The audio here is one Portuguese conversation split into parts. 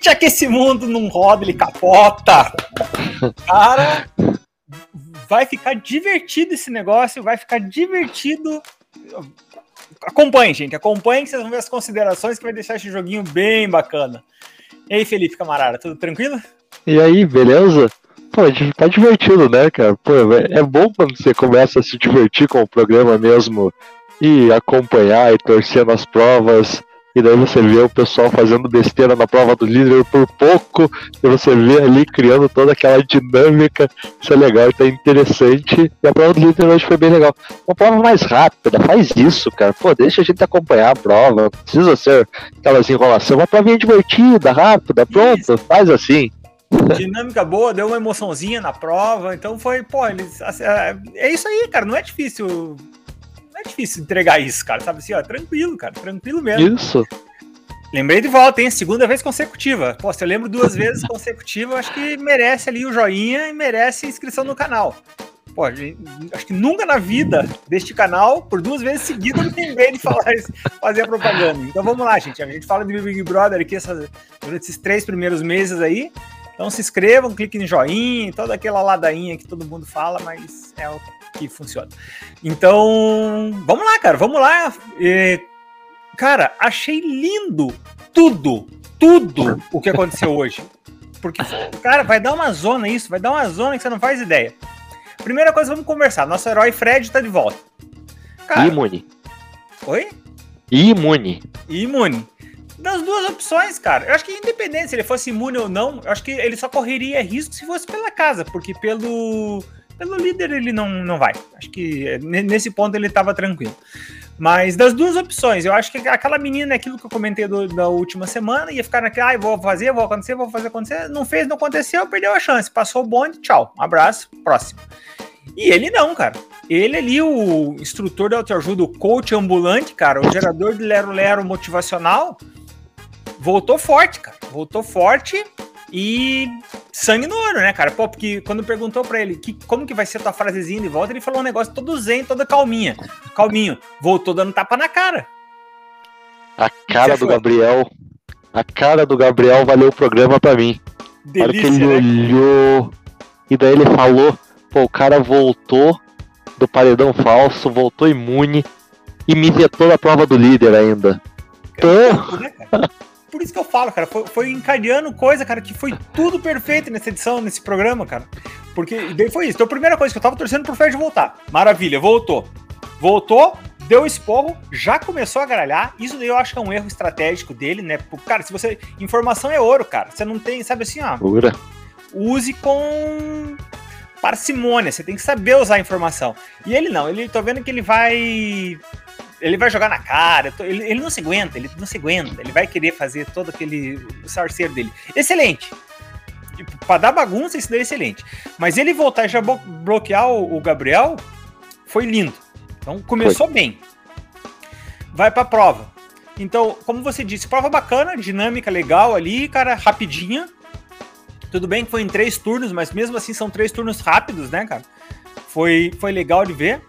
sente que esse mundo não roda, ele capota. Cara, vai ficar divertido esse negócio, vai ficar divertido. Acompanhe, gente, acompanhe que vocês vão ver as considerações que vai deixar esse joguinho bem bacana. E aí, Felipe Camarada, tudo tranquilo? E aí, beleza? Pô, tá divertido, né, cara? Pô, é bom quando você começa a se divertir com o programa mesmo e acompanhar e torcer nas provas. E daí você vê o pessoal fazendo besteira na prova do líder por pouco, e você vê ali criando toda aquela dinâmica. Isso é legal, tá interessante. E a prova do líder hoje foi bem legal. Uma prova mais rápida, faz isso, cara. Pô, deixa a gente acompanhar a prova. Não precisa ser aquelas enrolações. Uma provinha divertida, rápida, pronto, isso. faz assim. Dinâmica boa, deu uma emoçãozinha na prova, então foi, pô, eles. Assim, é, é isso aí, cara, não é difícil é difícil entregar isso, cara. Sabe assim, ó, tranquilo, cara, tranquilo mesmo. Isso. Lembrei de volta, hein? Segunda vez consecutiva. Pô, se eu lembro duas vezes consecutiva, acho que merece ali o joinha e merece inscrição no canal. Pô, acho que nunca na vida deste canal, por duas vezes seguidas, eu lembrei de falar isso, fazer a propaganda. Então vamos lá, gente. A gente fala de Big Brother aqui essas, durante esses três primeiros meses aí. Então se inscrevam, cliquem no joinha, toda aquela ladainha que todo mundo fala, mas é o que funciona. Então, vamos lá, cara, vamos lá. E, cara, achei lindo tudo, tudo o que aconteceu hoje. Porque, cara, vai dar uma zona isso, vai dar uma zona que você não faz ideia. Primeira coisa, vamos conversar. Nosso herói Fred tá de volta. Cara, imune. Oi? Imune. Imune. Das duas opções, cara. Eu acho que independente se ele fosse imune ou não, eu acho que ele só correria risco se fosse pela casa, porque pelo pelo líder ele não, não vai. Acho que é, nesse ponto ele estava tranquilo. Mas das duas opções, eu acho que aquela menina, aquilo que eu comentei do, da última semana, ia ficar naquela, ah, vou fazer, vou acontecer, vou fazer acontecer. Não fez, não aconteceu, perdeu a chance. Passou o bonde, tchau. Um abraço, próximo. E ele não, cara. Ele ali, o instrutor da autoajuda, o coach ambulante, cara, o gerador de lero-lero motivacional, voltou forte, cara. Voltou forte e sangue no olho, né, cara? Pô, porque quando perguntou para ele que, como que vai ser a tua frasezinha de volta, ele falou um negócio todo zen, toda calminha. Calminho. Voltou dando tapa na cara. A cara do Gabriel. A cara do Gabriel valeu o programa para mim. Delícia, que ele né? olhou. E daí ele falou: pô, o cara voltou do paredão falso, voltou imune e me vetou na prova do líder ainda. Pô. Por isso que eu falo, cara, foi, foi encadeando coisa, cara, que foi tudo perfeito nessa edição, nesse programa, cara. Porque daí foi isso. Então, a primeira coisa que eu tava torcendo pro Fred voltar. Maravilha, voltou. Voltou, deu esporro, já começou a garalhar. Isso daí eu acho que é um erro estratégico dele, né? Cara, se você. Informação é ouro, cara. Você não tem, sabe assim, ó. Pura. Use com parcimônia, você tem que saber usar a informação. E ele não, ele tô vendo que ele vai ele vai jogar na cara, ele, ele, não se aguenta, ele não se aguenta, ele vai querer fazer todo aquele sarceiro dele. Excelente. Para dar bagunça, isso daí é excelente. Mas ele voltar e já bloquear o, o Gabriel foi lindo. Então começou foi. bem. Vai para prova. Então, como você disse, prova bacana, dinâmica legal ali, cara, rapidinha. Tudo bem que foi em três turnos, mas mesmo assim são três turnos rápidos, né, cara? Foi, foi legal de ver.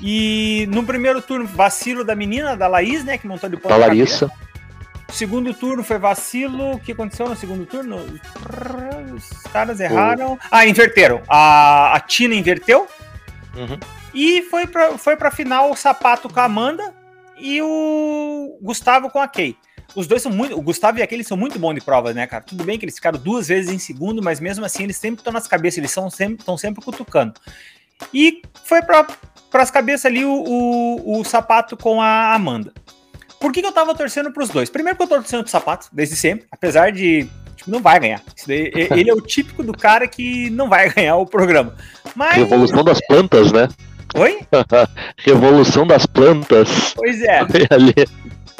E no primeiro turno, vacilo da menina, da Laís, né? Que montou de ponta Da Larissa. Segundo turno foi vacilo. O que aconteceu no segundo turno? Os caras erraram. O... Ah, inverteram. A, a Tina inverteu. Uhum. E foi pra, foi pra final o Sapato com a Amanda e o Gustavo com a Kay. Os dois são muito. O Gustavo e a Kay são muito bons de provas, né, cara? Tudo bem que eles ficaram duas vezes em segundo, mas mesmo assim eles sempre estão nas cabeças, eles estão sempre, sempre cutucando. E foi para as cabeças ali o, o, o, sapato com a Amanda. Por que, que eu tava torcendo pros dois? Primeiro que eu tô torcendo pro sapato, desde sempre, apesar de. Tipo, não vai ganhar. Daí, ele é o típico do cara que não vai ganhar o programa. Mas... Revolução das plantas, né? Oi? Revolução das plantas. Pois é.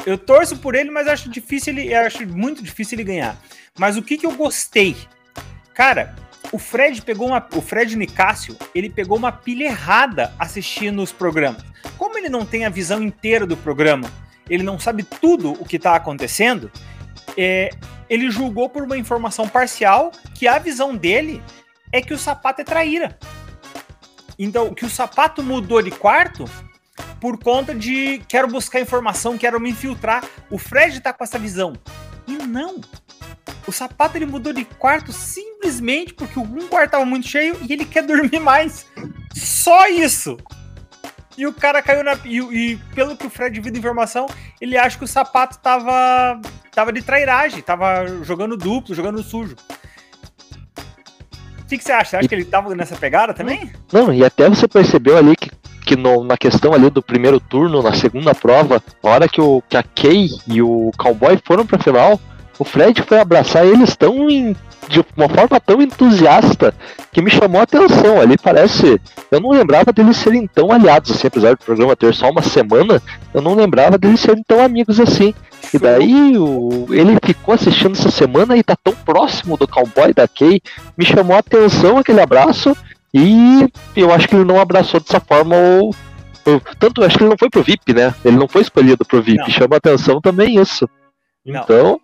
Eu torço por ele, mas acho difícil ele. Acho muito difícil ele ganhar. Mas o que, que eu gostei? Cara, o Fred pegou uma. O Fred Nicásio, ele pegou uma pilha errada assistindo os programas. Como ele não tem a visão inteira do programa, ele não sabe tudo o que está acontecendo, é, ele julgou por uma informação parcial que a visão dele é que o sapato é traíra. Então, que o sapato mudou de quarto por conta de quero buscar informação, quero me infiltrar. O Fred tá com essa visão. E não. O sapato ele mudou de quarto simplesmente porque um quarto tava muito cheio e ele quer dormir mais. Só isso. E o cara caiu na. E, e, pelo que o Fred viu de informação, ele acha que o sapato tava. tava de trairagem, tava jogando duplo, jogando sujo. O que, que você acha? Você acha e... que ele tava nessa pegada também? Não, e até você percebeu ali que, que no, na questão ali do primeiro turno, na segunda prova, na hora que, o, que a Kay e o Cowboy foram pra final, o Fred foi abraçar eles tão em de uma forma tão entusiasta que me chamou a atenção. Ali parece. Eu não lembrava deles serem tão aliados assim, apesar do programa ter só uma semana, eu não lembrava deles serem tão amigos assim. E daí o, ele ficou assistindo essa semana e tá tão próximo do cowboy da Kay, me chamou a atenção aquele abraço e eu acho que ele não abraçou dessa forma ou tanto acho que ele não foi pro VIP, né? Ele não foi escolhido pro VIP, não. chama atenção também isso. Não. Então,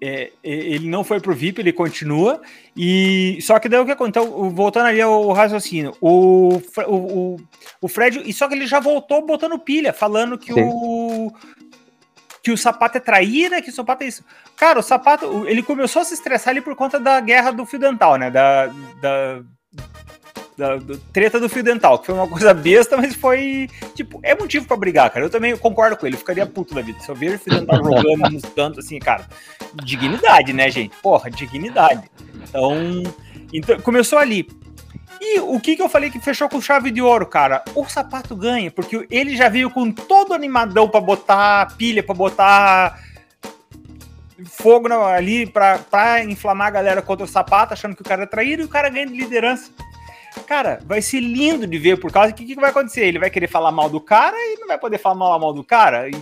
é, é, ele não foi pro VIP, ele continua. E só que daí o que aconteceu? Então, voltando ali ao raciocínio, o, o, o, Fred, e só que ele já voltou botando pilha, falando que Sim. o que o sapato é traíra, que o sapato é isso. Cara, o sapato, ele começou a se estressar ali por conta da guerra do fio dental, né? Da, da da, da, treta do fio dental, que foi uma coisa besta, mas foi, tipo, é motivo para brigar, cara. Eu também concordo com ele, ficaria puto da vida. Se eu ver o fio dental jogando nos tanto, assim, cara, dignidade, né, gente? Porra, dignidade. Então, então começou ali. E o que, que eu falei que fechou com chave de ouro, cara? O sapato ganha, porque ele já veio com todo animadão para botar pilha, para botar fogo ali pra inflamar a galera contra o sapato, achando que o cara é traído e o cara ganha de liderança. Cara, vai ser lindo de ver por causa que o que, vai acontecer? Ele vai querer falar mal do cara e não vai poder falar mal, do cara. E,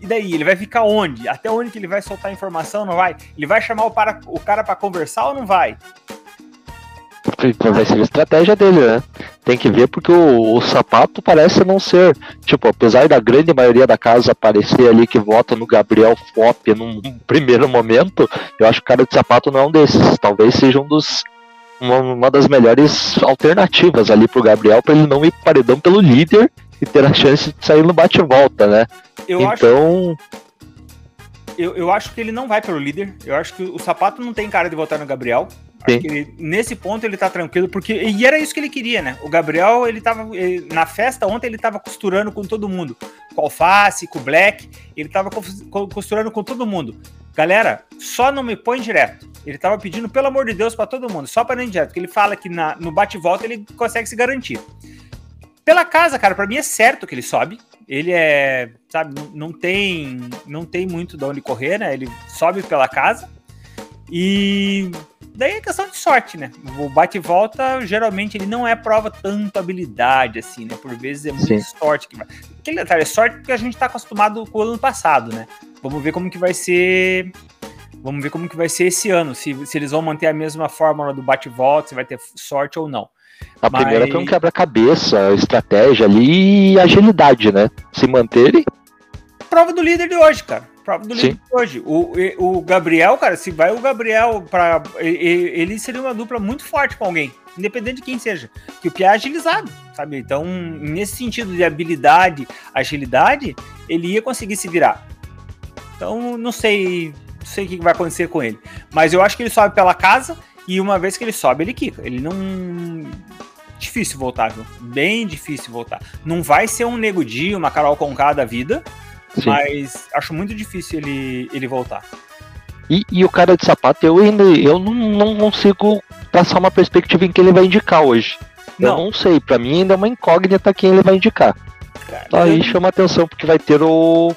e daí? Ele vai ficar onde? Até onde que ele vai soltar informação? Não vai? Ele vai chamar o, para, o cara para conversar ou não vai? Vai ser a estratégia dele, né? Tem que ver porque o, o, sapato parece não ser. Tipo, apesar da grande maioria da casa aparecer ali que vota no Gabriel Fop num primeiro momento, eu acho que o cara de sapato não é um desses. Talvez seja um dos uma, uma das melhores alternativas ali pro Gabriel para ele não ir paredão pelo líder e ter a chance de sair no bate-volta, né? Eu então. Acho... Eu, eu acho que ele não vai pelo líder. Eu acho que o sapato não tem cara de votar no Gabriel. Ele, nesse ponto ele tá tranquilo, porque. E era isso que ele queria, né? O Gabriel, ele tava. Ele, na festa ontem, ele tava costurando com todo mundo. Com o Alface, com o Black. Ele tava costurando com todo mundo. Galera, só não me põe direto. Ele tava pedindo, pelo amor de Deus, para todo mundo, só para não ir direto, porque ele fala que na, no bate-volta ele consegue se garantir. Pela casa, cara, para mim é certo que ele sobe. Ele é, sabe, não, tem, não tem muito de onde correr, né? Ele sobe pela casa. E daí é questão de sorte, né? O bate volta, geralmente, ele não é prova tanto habilidade, assim, né? Por vezes é muito Sim. sorte que vai. Aquele detalhe, é sorte porque a gente tá acostumado com o ano passado, né? Vamos ver como que vai ser. Vamos ver como que vai ser esse ano, se, se eles vão manter a mesma fórmula do bate-volta, se vai ter sorte ou não. A Mas... primeira foi um quebra-cabeça, estratégia ali e agilidade, né? Se manterem. Prova do líder de hoje, cara prova do Sim. hoje. O, o Gabriel, cara, se vai o Gabriel para ele seria uma dupla muito forte com alguém, independente de quem seja. Que o Pia é agilizado, sabe? Então, nesse sentido de habilidade, agilidade, ele ia conseguir se virar. Então, não sei, não sei o que vai acontecer com ele. Mas eu acho que ele sobe pela casa e uma vez que ele sobe, ele quica. Ele não difícil voltar, viu? Bem difícil voltar. Não vai ser um Nego Di, uma Carol Conká da vida, Sim. Mas acho muito difícil ele, ele voltar. E, e o cara de sapato, eu ainda eu não, não consigo traçar uma perspectiva em que ele vai indicar hoje. Não. Eu não sei, para mim ainda é uma incógnita quem ele vai indicar. Cara, Aí eu... chama atenção, porque vai ter o,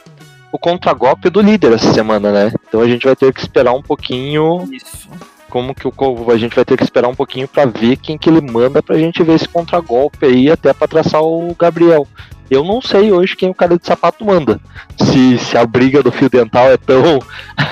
o contragolpe do líder essa semana, né? Então a gente vai ter que esperar um pouquinho. Isso. Como que o a gente vai ter que esperar um pouquinho para ver quem que ele manda pra gente ver esse contragolpe aí, até para traçar o Gabriel. Eu não sei hoje quem o cara de sapato manda. Se, se a briga do fio dental é tão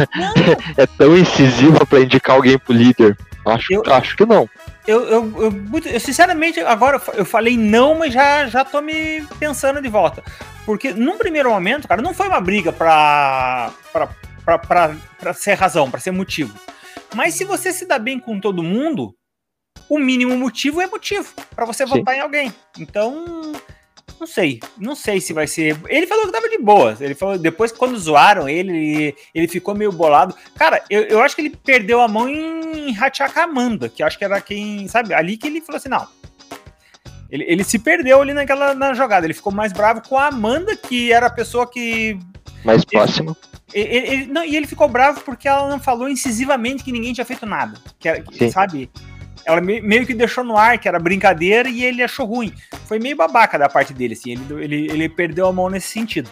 é tão incisiva para indicar alguém pro líder. Acho, eu, acho que não. Eu, eu, eu, eu, sinceramente, agora eu falei não, mas já, já tô me pensando de volta. Porque num primeiro momento, cara, não foi uma briga pra, pra, pra, pra, pra ser razão, pra ser motivo. Mas se você se dá bem com todo mundo, o mínimo motivo é motivo para você Sim. votar em alguém. Então, Não sei, não sei se vai ser. Ele falou que tava de boa. Ele falou depois que quando zoaram ele, ele ficou meio bolado. Cara, eu, eu acho que ele perdeu a mão em Amanda, que acho que era quem, sabe, ali que ele falou assim: não. Ele, ele se perdeu ali naquela na jogada. Ele ficou mais bravo com a Amanda, que era a pessoa que. Mais próxima. Ele, ele, não, e ele ficou bravo porque ela não falou incisivamente que ninguém tinha feito nada. Que, que sabe? Ela meio que deixou no ar que era brincadeira e ele achou ruim. Foi meio babaca da parte dele, assim. Ele, ele, ele perdeu a mão nesse sentido.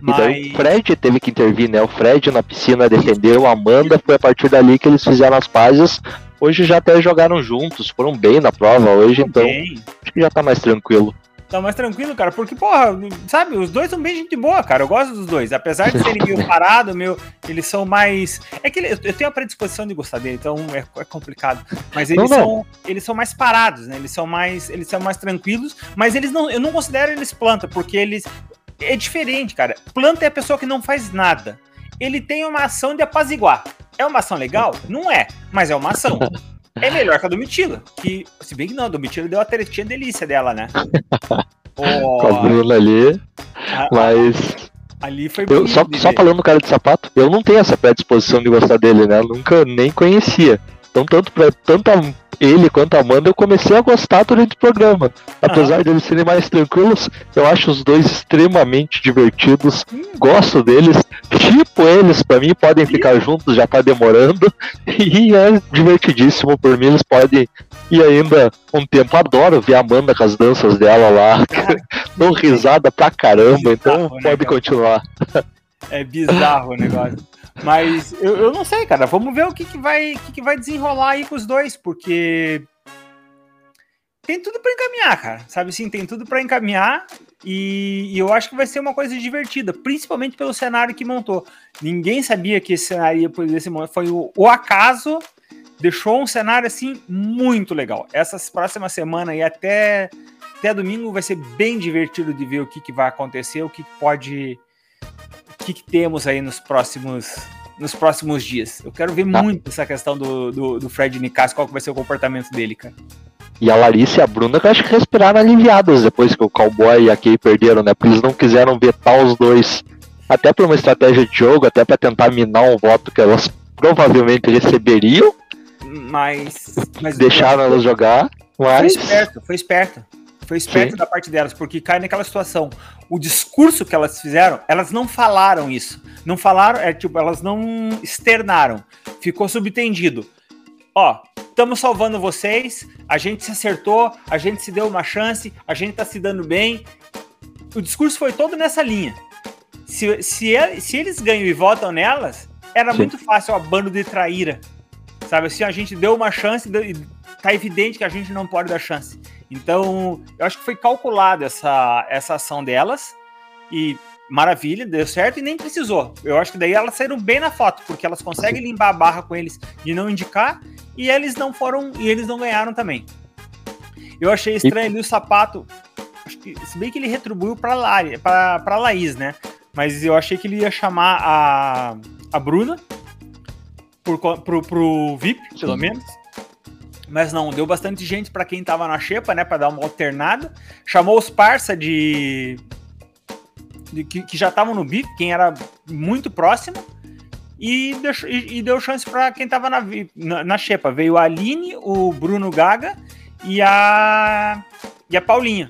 Mas... Então o Fred teve que intervir, né? O Fred na piscina defendeu, a Amanda foi a partir dali que eles fizeram as pazes. Hoje já até jogaram juntos, foram bem na prova hoje, então bem. acho que já tá mais tranquilo. Tá mais tranquilo, cara, porque, porra, sabe, os dois são bem gente boa, cara. Eu gosto dos dois. Apesar de serem meio parados, meu, eles são mais. É que eu tenho a predisposição de gostar dele, então é, é complicado. Mas eles não, não. são. Eles são mais parados, né? Eles são mais. Eles são mais tranquilos, mas eles não. Eu não considero eles planta, porque eles. É diferente, cara. Planta é a pessoa que não faz nada. Ele tem uma ação de apaziguar. É uma ação legal? Não é, mas é uma ação. é melhor que a Domitila. Que, se bem que não, a Domitila deu a tretinha delícia dela, né? oh, Com a Bruna ali. A, mas. Ali foi eu, só, só falando cara de sapato, eu não tenho essa predisposição de gostar dele, né? Eu nunca nem conhecia. Então, tanto, pra, tanto a ele quanto a Amanda eu comecei a gostar durante o programa. Apesar uhum. de eles serem mais tranquilos, eu acho os dois extremamente divertidos. Gosto deles. Tipo eles, para mim, podem ficar juntos, já tá demorando. E é divertidíssimo por mim, eles podem ir ainda um tempo. Adoro ver a Amanda com as danças dela lá. Dou risada pra caramba, então pode continuar. É bizarro o negócio. Mas eu, eu não sei, cara. Vamos ver o que, que, vai, que, que vai desenrolar aí com os dois, porque tem tudo para encaminhar, cara. Sabe assim, tem tudo para encaminhar e, e, eu acho que vai ser uma coisa divertida, principalmente pelo cenário que montou. Ninguém sabia que esse cenário ia esse momento. Foi o, o acaso deixou um cenário assim muito legal. Essas próximas semanas e até até domingo vai ser bem divertido de ver o que, que vai acontecer, o que, pode que, que, temos aí nos próximos nos próximos dias. Eu quero ver tá. muito essa questão do, do, do Fred Nicasso, qual que vai ser o comportamento dele, cara. E a Larissa e a Bruna que eu acho que respiraram aliviadas depois que o Cowboy e a Kay perderam, né? Porque eles não quiseram vetar os dois. Até por uma estratégia de jogo, até para tentar minar um voto que elas provavelmente receberiam. Mas. mas deixaram elas jogar. Mas... Foi esperto, foi esperto. Foi esperto Sim. da parte delas, porque cai naquela situação. O discurso que elas fizeram, elas não falaram isso. Não falaram, é tipo, elas não externaram. Ficou subtendido. Ó, estamos salvando vocês, a gente se acertou, a gente se deu uma chance, a gente tá se dando bem. O discurso foi todo nessa linha. Se, se, se eles ganham e votam nelas, era Sim. muito fácil, ó, bando de traíra. Sabe assim, a gente deu uma chance e tá evidente que a gente não pode dar chance. Então, eu acho que foi calculada essa, essa ação delas e maravilha, deu certo e nem precisou. Eu acho que daí elas saíram bem na foto, porque elas conseguem limpar a barra com eles de não indicar e eles não foram e eles não ganharam também. Eu achei estranho ali o sapato, que, se bem que ele retribuiu para para Laís, né? Mas eu achei que ele ia chamar a, a Bruna por, pro, pro VIP, pelo menos. Mas não, deu bastante gente para quem tava na xepa, né? Para dar uma alternada. Chamou os parça de. de que, que, já estavam no BIP, quem era muito próximo. E, deixou, e, e deu chance para quem tava na, na, na xepa. Veio a Aline, o Bruno Gaga e a. e a Paulinha.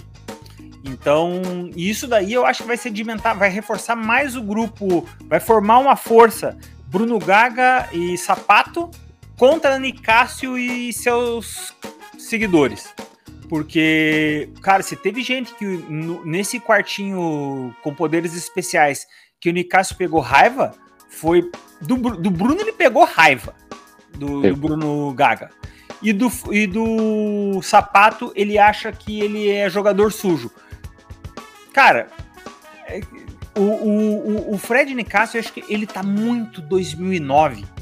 Então, isso daí eu acho que vai sedimentar, vai reforçar mais o grupo, vai formar uma força. Bruno Gaga e Sapato contra Nicásio e seus seguidores. Porque, cara, se teve gente que no, nesse quartinho com poderes especiais que o Nicásio pegou raiva, foi. Do, do Bruno ele pegou raiva. Do, do, Bruno Gaga. E do, e do Sapato ele acha que ele é jogador sujo. Cara, é, o, o, o Fred Nicásio, eu acho que ele tá muito 2009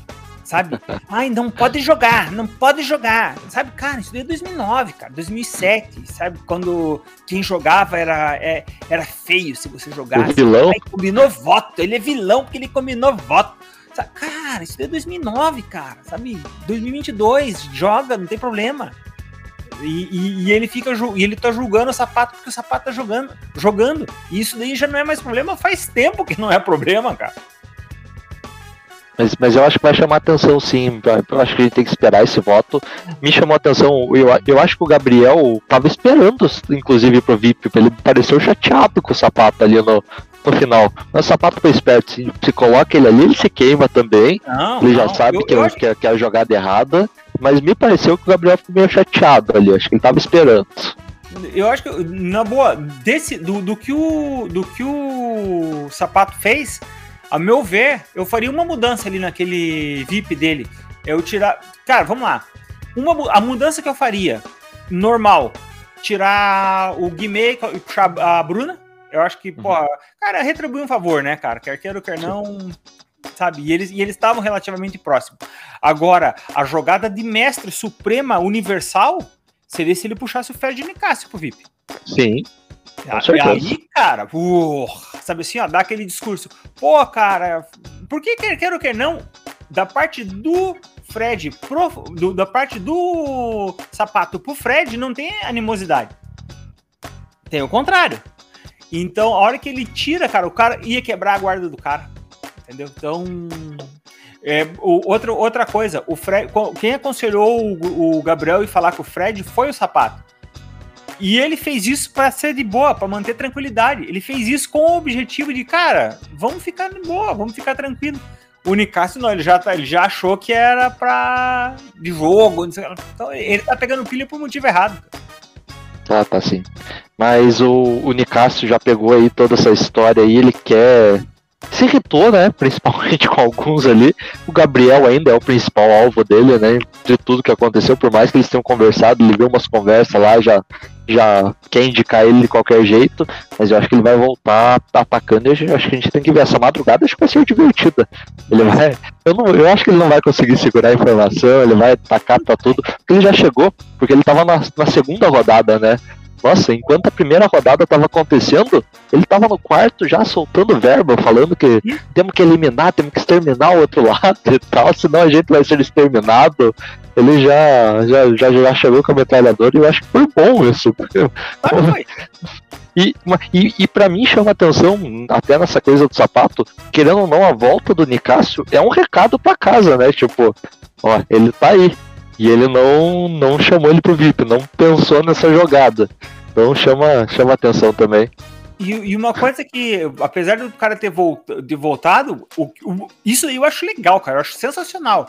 sabe? Ai, não pode jogar, não pode jogar. Sabe, cara, isso daí é 2009, cara, 2007, sabe? Quando quem jogava era, é, era feio se você jogasse. O vilão. Aí combinou voto, ele é vilão porque ele combinou voto. Sabe? Cara, isso daí é 2009, cara, sabe? 2022, joga, não tem problema. E, e, e, ele fica e ele tá julgando o sapato porque o sapato tá jogando, jogando. E isso daí já não é mais problema, faz tempo que não é problema, cara. Mas, mas eu acho que vai chamar atenção sim. Eu acho que a gente tem que esperar esse voto. Me chamou atenção, eu, eu acho que o Gabriel tava esperando, inclusive, pro VIP. Ele pareceu chateado com o sapato ali no, no final. Mas o sapato foi esperto. Se, se coloca ele ali, ele se queima também. Não, ele já sabe eu, que, eu, que, que é a jogada errada. Mas me pareceu que o Gabriel ficou meio chateado ali. Acho que ele tava esperando. Eu acho que, na boa, desse, do, do, que o, do que o sapato fez, a meu ver, eu faria uma mudança ali naquele VIP dele. Eu tirar. Cara, vamos lá. Uma, a mudança que eu faria, normal, tirar o Guimê e puxar a Bruna. Eu acho que, uhum. pô, cara, retribuir um favor, né, cara? Quer queira ou quer não, sabe? E eles e eles estavam relativamente próximos. Agora, a jogada de mestre suprema universal seria se ele puxasse o Fred Nicásio pro VIP. Sim. E aí, cara, sabe assim, ó, dá aquele discurso. Pô, cara, por que quer, quer ou quer não? Da parte do Fred, pro, do, da parte do sapato pro Fred, não tem animosidade. Tem o contrário. Então, a hora que ele tira, cara, o cara ia quebrar a guarda do cara. Entendeu? Então. É, o, outra, outra coisa, o Fred, quem aconselhou o, o Gabriel e falar com o Fred foi o sapato. E ele fez isso para ser de boa, para manter tranquilidade. Ele fez isso com o objetivo de, cara, vamos ficar de boa, vamos ficar tranquilo. O Nicásio não, ele já, tá, ele já achou que era pra. de jogo, não sei, então ele tá pegando pilha por motivo errado. Ah, tá sim. Mas o, o Nicásio já pegou aí toda essa história aí, ele quer se irritou, né? Principalmente com alguns ali. O Gabriel ainda é o principal alvo dele, né? De tudo que aconteceu, por mais que eles tenham conversado, ele viu umas conversas lá, já, já quer indicar ele de qualquer jeito, mas eu acho que ele vai voltar atacando e acho que a gente tem que ver essa madrugada, acho que vai ser divertida. Ele vai. Eu, não, eu acho que ele não vai conseguir segurar a informação, ele vai atacar pra tudo, ele já chegou, porque ele tava na, na segunda rodada, né? Nossa, enquanto a primeira rodada estava acontecendo, ele estava no quarto já soltando verba, falando que temos que eliminar, temos que exterminar o outro lado e tal, senão a gente vai ser exterminado. Ele já, já, já, já chegou com a metralhadora e eu acho que foi bom isso. E, e, e para mim chama atenção, até nessa coisa do sapato, querendo ou não, a volta do Nicásio é um recado para casa, né? Tipo, ó, ele tá aí, e ele não, não chamou ele pro VIP, não pensou nessa jogada. Então chama, chama atenção também. E, e, uma coisa que, apesar do cara ter voltado, de voltado, o, o, isso eu acho legal, cara. Eu acho sensacional.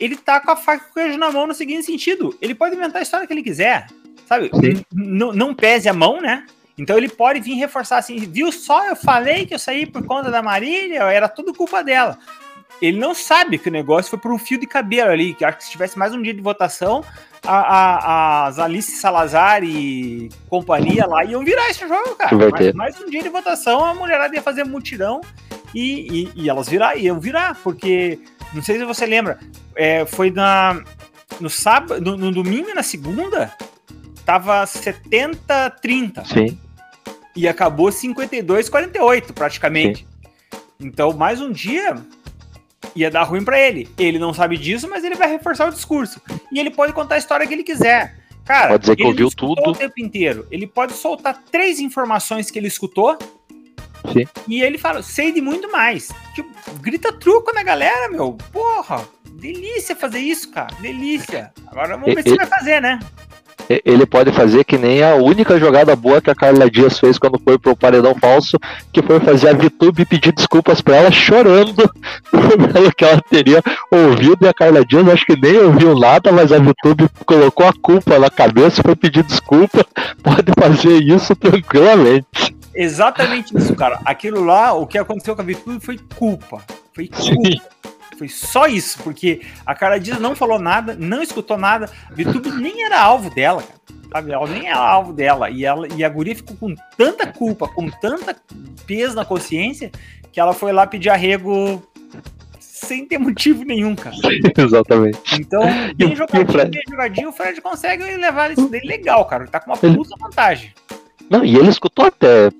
Ele tá com a faca e o queijo na mão no seguinte sentido: ele pode inventar a história que ele quiser, sabe? Não pese a mão, né? Então ele pode vir reforçar assim, viu só, eu falei que eu saí por conta da Marília, era tudo culpa dela ele não sabe que o negócio foi por um fio de cabelo ali, que acho que se tivesse mais um dia de votação, a, a, as Alice Salazar e companhia lá iam virar esse jogo, cara. Mais, mais, um dia de votação, a mulherada ia fazer mutirão e, e, e elas virar, iam virar, porque, não sei se você lembra, é, foi na, no sábado, no, no domingo e na segunda, tava 70-30. Sim. E acabou 52-48, praticamente. Sim. Então, mais um dia, ia dar ruim para ele. Ele não sabe disso, mas ele vai reforçar o discurso. E ele pode contar a história que ele quiser. Cara, pode dizer que ouviu tudo o tempo inteiro. Ele pode soltar três informações que ele escutou. Sim. E ele fala, sei de muito mais. Tipo, grita truco na galera, meu. Porra, delícia fazer isso, cara. Delícia. Agora vamos ver se vai fazer, né? Ele pode fazer que nem a única jogada boa que a Carla Dias fez quando foi pro paredão falso, que foi fazer a VTube pedir desculpas para ela chorando pelo que ela teria ouvido e a Carla Dias acho que nem ouviu nada, mas a VTube colocou a culpa na cabeça e foi pedir desculpa. Pode fazer isso tranquilamente. Exatamente isso, cara. Aquilo lá, o que aconteceu com a VTube foi culpa. Foi culpa. Sim. Foi só isso, porque a cara Dias não falou nada, não escutou nada. YouTube nem era alvo dela, cara. Sabe? Ela nem era alvo dela. E, ela, e a guria ficou com tanta culpa, com tanta peso na consciência, que ela foi lá pedir arrego sem ter motivo nenhum, cara. Exatamente. Então, bem jogadinho, bem jogadinho, o Fred consegue levar isso dele legal, cara. Ele tá com uma puta vantagem. Não, e ele escutou até,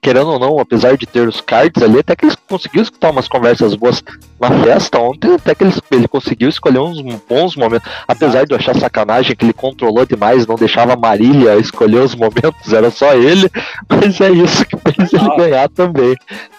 querendo ou não, apesar de ter os cards ali, até que ele conseguiu escutar umas conversas boas na festa ontem, até que ele, ele conseguiu escolher uns bons momentos. Apesar de eu achar sacanagem que ele controlou demais, não deixava a Marília escolher os momentos, era só ele, mas é isso que fez ele ganhar também.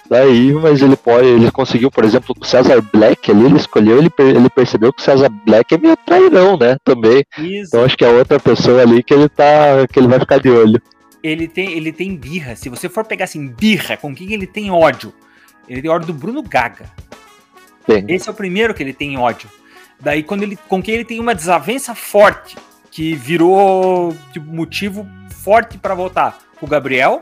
Daí, mas ele pode, ele conseguiu, por exemplo, o César Black ali, ele escolheu, ele, ele percebeu que o César Black é meio trairão, né? Também. Isso. Então acho que é outra pessoa ali que ele tá. que ele vai ficar de olho ele tem, ele tem birra. Se você for pegar assim, birra, com quem ele tem ódio? Ele tem ódio do Bruno Gaga. Bem. Esse é o primeiro que ele tem ódio. Daí, quando ele, com quem ele tem uma desavença forte, que virou tipo, motivo forte para votar, o Gabriel.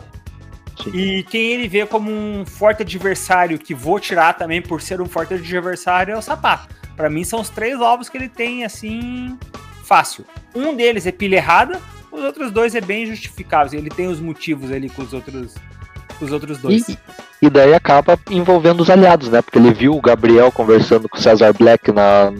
Sim. E quem ele vê como um forte adversário, que vou tirar também por ser um forte adversário, é o Sapato. Para mim, são os três ovos que ele tem, assim, fácil. Um deles é pilha errada, os outros dois é bem justificável. Ele tem os motivos ali com os outros, com os outros dois. E, e daí acaba envolvendo os aliados, né? Porque ele viu o Gabriel conversando com o Cesar Black na,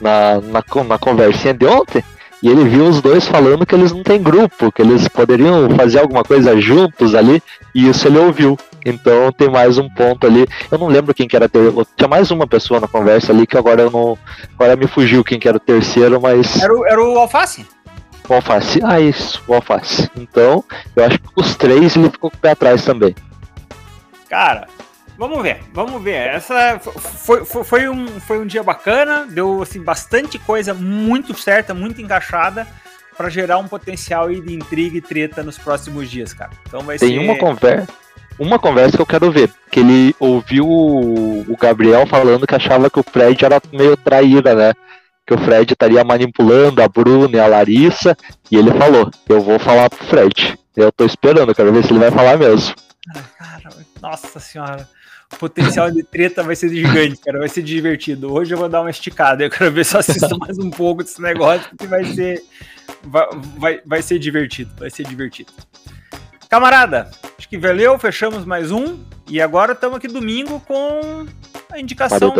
na, na, na conversinha de ontem. E ele viu os dois falando que eles não têm grupo, que eles poderiam fazer alguma coisa juntos ali, e isso ele ouviu. Então tem mais um ponto ali. Eu não lembro quem que era ter... Tinha mais uma pessoa na conversa ali que agora eu não. Agora me fugiu quem que era o terceiro, mas. Era o, era o Alface? O Alface. Ah, isso, o Alface. Então, eu acho que os três ele ficou com o pé atrás também. Cara, vamos ver, vamos ver. Essa foi, foi, foi, um, foi um dia bacana, deu assim, bastante coisa muito certa, muito encaixada para gerar um potencial de intriga e treta nos próximos dias, cara. Então vai Tem ser... uma conversa. Uma conversa que eu quero ver, que ele ouviu o Gabriel falando que achava que o Fred era meio traíra, né? Que o Fred estaria manipulando a Bruna e a Larissa, e ele falou: Eu vou falar pro Fred. Eu tô esperando, quero ver se ele vai falar mesmo. Cara, nossa senhora. O potencial de treta vai ser gigante, cara. Vai ser divertido. Hoje eu vou dar uma esticada. Eu quero ver se eu assisto mais um pouco desse negócio, que vai ser. Vai, vai, vai ser divertido. Vai ser divertido. Camarada, acho que valeu. Fechamos mais um. E agora estamos aqui domingo com a indicação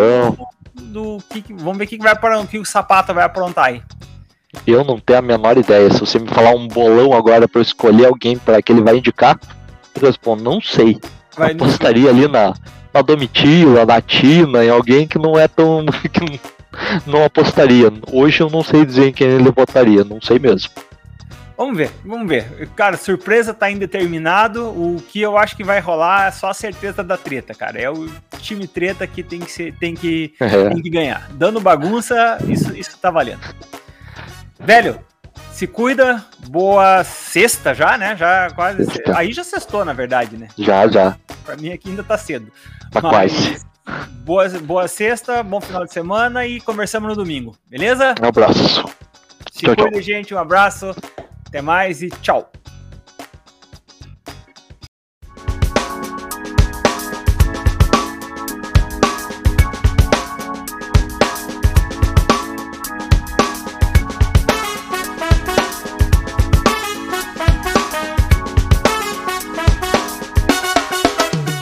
do que, vamos ver o que vai o que o Sapata vai aprontar aí. Eu não tenho a menor ideia. Se você me falar um bolão agora para eu escolher alguém para que ele vai indicar, eu respondo, não sei. Vai apostaria ali na, na Domitila, na Tina, em alguém que não é tão. que não, não apostaria. Hoje eu não sei dizer em quem ele votaria, não sei mesmo. Vamos ver, vamos ver. Cara, surpresa tá indeterminado. O que eu acho que vai rolar é só a certeza da treta, cara. É o time treta que tem que, ser, tem que, é. tem que ganhar. Dando bagunça, isso, isso tá valendo. Velho, se cuida. Boa sexta já, né? Já quase. Aí já sextou, na verdade, né? Já, já. Pra mim aqui ainda tá cedo. Tá Mas, quase. Boa, boa sexta, bom final de semana e conversamos no domingo, beleza? Um abraço. Se tchau, cuida, tchau. gente. Um abraço. Até mais e tchau.